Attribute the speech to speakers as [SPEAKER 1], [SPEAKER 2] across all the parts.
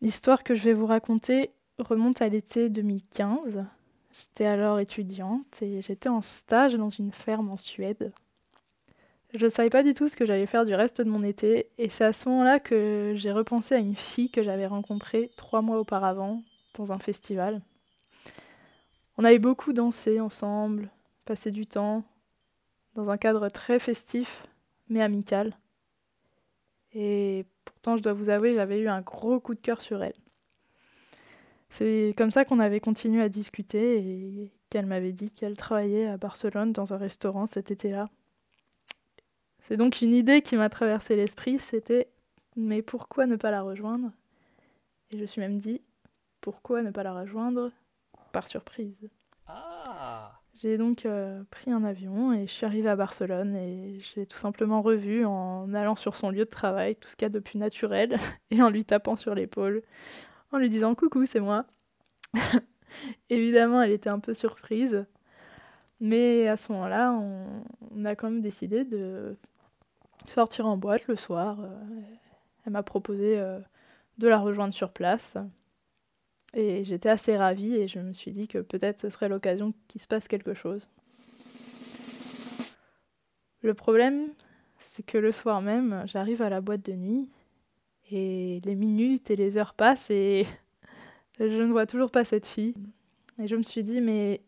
[SPEAKER 1] L'histoire que je vais vous raconter remonte à l'été 2015. J'étais alors étudiante et j'étais en stage dans une ferme en Suède. Je ne savais pas du tout ce que j'allais faire du reste de mon été, et c'est à ce moment-là que j'ai repensé à une fille que j'avais rencontrée trois mois auparavant dans un festival. On avait beaucoup dansé ensemble, passé du temps, dans un cadre très festif, mais amical. Et pourtant, je dois vous avouer, j'avais eu un gros coup de cœur sur elle. C'est comme ça qu'on avait continué à discuter et qu'elle m'avait dit qu'elle travaillait à Barcelone dans un restaurant cet été-là. C'est donc une idée qui m'a traversé l'esprit, c'était mais pourquoi ne pas la rejoindre? Et je suis même dit pourquoi ne pas la rejoindre? Par surprise. J'ai donc euh, pris un avion et je suis arrivée à Barcelone et j'ai tout simplement revu en allant sur son lieu de travail tout ce qu'il y a de plus naturel et en lui tapant sur l'épaule, en lui disant coucou, c'est moi. Évidemment, elle était un peu surprise, mais à ce moment-là, on a quand même décidé de sortir en boîte le soir. Euh, elle m'a proposé euh, de la rejoindre sur place. Et j'étais assez ravie et je me suis dit que peut-être ce serait l'occasion qu'il se passe quelque chose. Le problème, c'est que le soir même, j'arrive à la boîte de nuit et les minutes et les heures passent et je ne vois toujours pas cette fille. Et je me suis dit, mais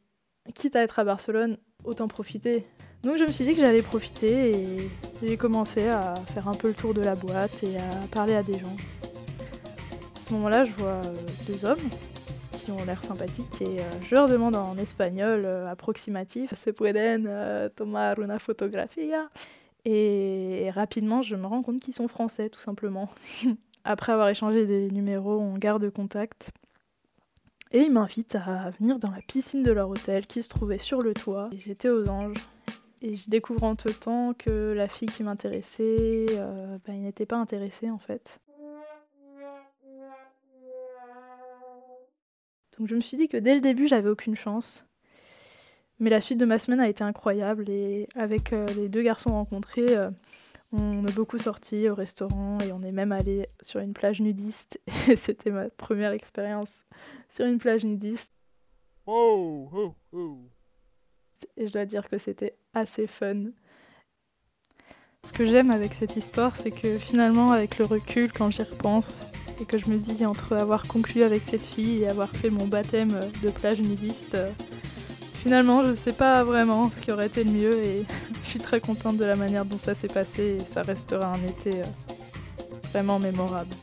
[SPEAKER 1] quitte à être à Barcelone, autant profiter. Donc je me suis dit que j'allais profiter et j'ai commencé à faire un peu le tour de la boîte et à parler à des gens. Ce moment-là, je vois euh, deux hommes qui ont l'air sympathiques et euh, je leur demande en espagnol euh, approximatif Se pueden tomar una fotografía Et rapidement, je me rends compte qu'ils sont français, tout simplement. Après avoir échangé des numéros, on garde contact. Et ils m'invitent à venir dans la piscine de leur hôtel qui se trouvait sur le toit. J'étais aux anges. Et je découvre en tout temps que la fille qui m'intéressait, euh, il n'était pas intéressé en fait. Donc je me suis dit que dès le début, j'avais aucune chance. Mais la suite de ma semaine a été incroyable et avec euh, les deux garçons rencontrés, euh, on a beaucoup sorti au restaurant et on est même allé sur une plage nudiste. Et c'était ma première expérience sur une plage nudiste. Oh, oh, oh et je dois dire que c'était assez fun. Ce que j'aime avec cette histoire, c'est que finalement, avec le recul, quand j'y repense, et que je me dis entre avoir conclu avec cette fille et avoir fait mon baptême de plage nudiste, finalement, je sais pas vraiment ce qui aurait été le mieux et je suis très contente de la manière dont ça s'est passé et ça restera un été euh, vraiment mémorable.